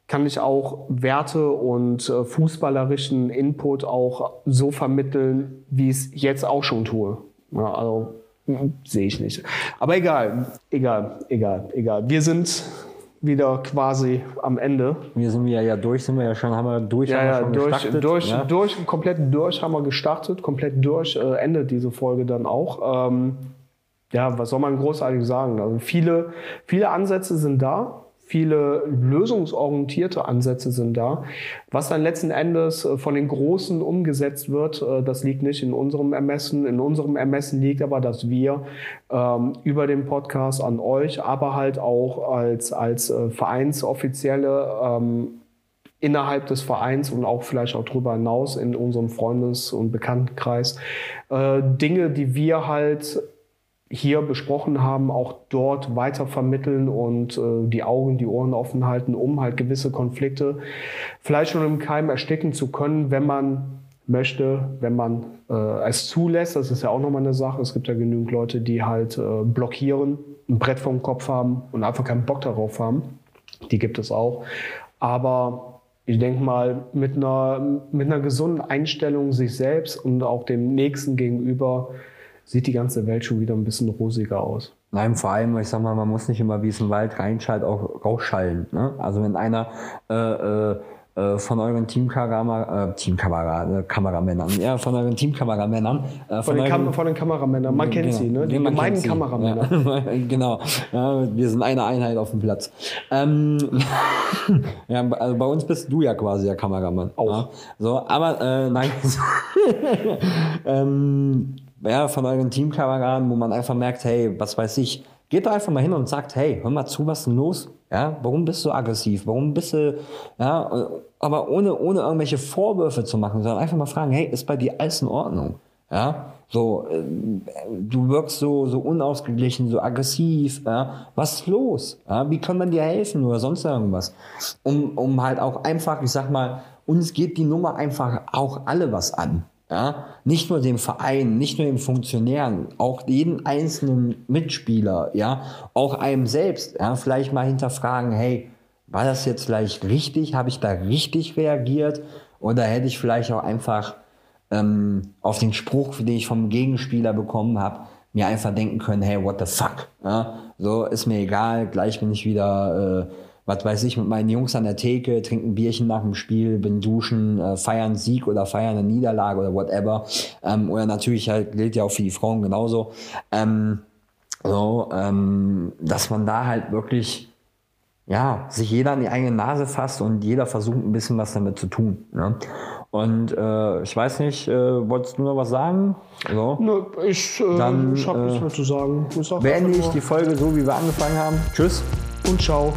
kann ich auch Werte und äh, fußballerischen Input auch so vermitteln, wie ich es jetzt auch schon tue. Ja, also hm, sehe ich nicht. Aber egal, egal, egal, egal. Wir sind wieder quasi am Ende. Wir sind ja, ja durch, sind wir ja schon, haben wir durch, ja, haben wir ja, schon durch, gestartet. Durch, ja? durch, komplett durch haben wir gestartet, komplett durch, äh, endet diese Folge dann auch. Ähm, ja, was soll man großartig sagen? Also viele, viele Ansätze sind da viele lösungsorientierte Ansätze sind da. Was dann letzten Endes äh, von den Großen umgesetzt wird, äh, das liegt nicht in unserem Ermessen. In unserem Ermessen liegt aber, dass wir ähm, über den Podcast an euch, aber halt auch als, als äh, Vereinsoffizielle ähm, innerhalb des Vereins und auch vielleicht auch darüber hinaus in unserem Freundes- und Bekanntenkreis Dinge, die wir halt hier besprochen haben, auch dort weiter vermitteln und äh, die Augen, die Ohren offen halten, um halt gewisse Konflikte vielleicht schon im Keim ersticken zu können, wenn man möchte, wenn man äh, es zulässt. Das ist ja auch nochmal eine Sache. Es gibt ja genügend Leute, die halt äh, blockieren, ein Brett vom Kopf haben und einfach keinen Bock darauf haben. Die gibt es auch. Aber ich denke mal, mit einer, mit einer gesunden Einstellung sich selbst und auch dem Nächsten gegenüber sieht die ganze Welt schon wieder ein bisschen rosiger aus. Nein, vor allem, ich sag mal, man muss nicht immer wie es ein Wald reinschallt, auch rausschallen. Ne? Also wenn einer äh, äh, äh von euren Teamkamera, äh, Teamkamera, Kameramännern, ja, von euren Teamkameramännern. Äh, von, von, den Kam von den Kameramännern, man kennt genau, sie, ne? Die meinen Kameramänner. Ja, genau, ja, wir sind eine Einheit auf dem Platz. Ähm, ja, also bei uns bist du ja quasi der Kameramann. Auch. Ja? So, aber äh, nein. ähm, ja, von euren Teamkameraden, wo man einfach merkt, hey, was weiß ich, geht da einfach mal hin und sagt, hey, hör mal zu, was ist denn los? Ja, warum bist du aggressiv? Warum bist du, ja, aber ohne, ohne irgendwelche Vorwürfe zu machen, sondern einfach mal fragen, hey, ist bei dir alles in Ordnung? Ja, so, äh, du wirkst so, so unausgeglichen, so aggressiv, ja, was ist los? Ja, wie kann man dir helfen oder sonst irgendwas? Um, um halt auch einfach, ich sag mal, uns geht die Nummer einfach auch alle was an. Ja, nicht nur dem Verein, nicht nur den Funktionären, auch jeden einzelnen Mitspieler, ja, auch einem selbst, ja, vielleicht mal hinterfragen, hey, war das jetzt vielleicht richtig? Habe ich da richtig reagiert? Oder hätte ich vielleicht auch einfach ähm, auf den Spruch, den ich vom Gegenspieler bekommen habe, mir einfach denken können, hey, what the fuck? Ja, so ist mir egal, gleich bin ich wieder, äh, was weiß ich, mit meinen Jungs an der Theke, trinken Bierchen nach dem Spiel, bin duschen, äh, feiern Sieg oder feiern eine Niederlage oder whatever. Ähm, oder natürlich halt gilt ja auch für die Frauen genauso. Ähm, so, ähm, dass man da halt wirklich ja, sich jeder an die eigene Nase fasst und jeder versucht ein bisschen was damit zu tun. Ne? Und äh, ich weiß nicht, äh, wolltest du noch was sagen? So. Ne, ich, äh, ich habe nichts mehr zu sagen. Ich beende ich die Folge so, wie wir angefangen haben. Tschüss und ciao.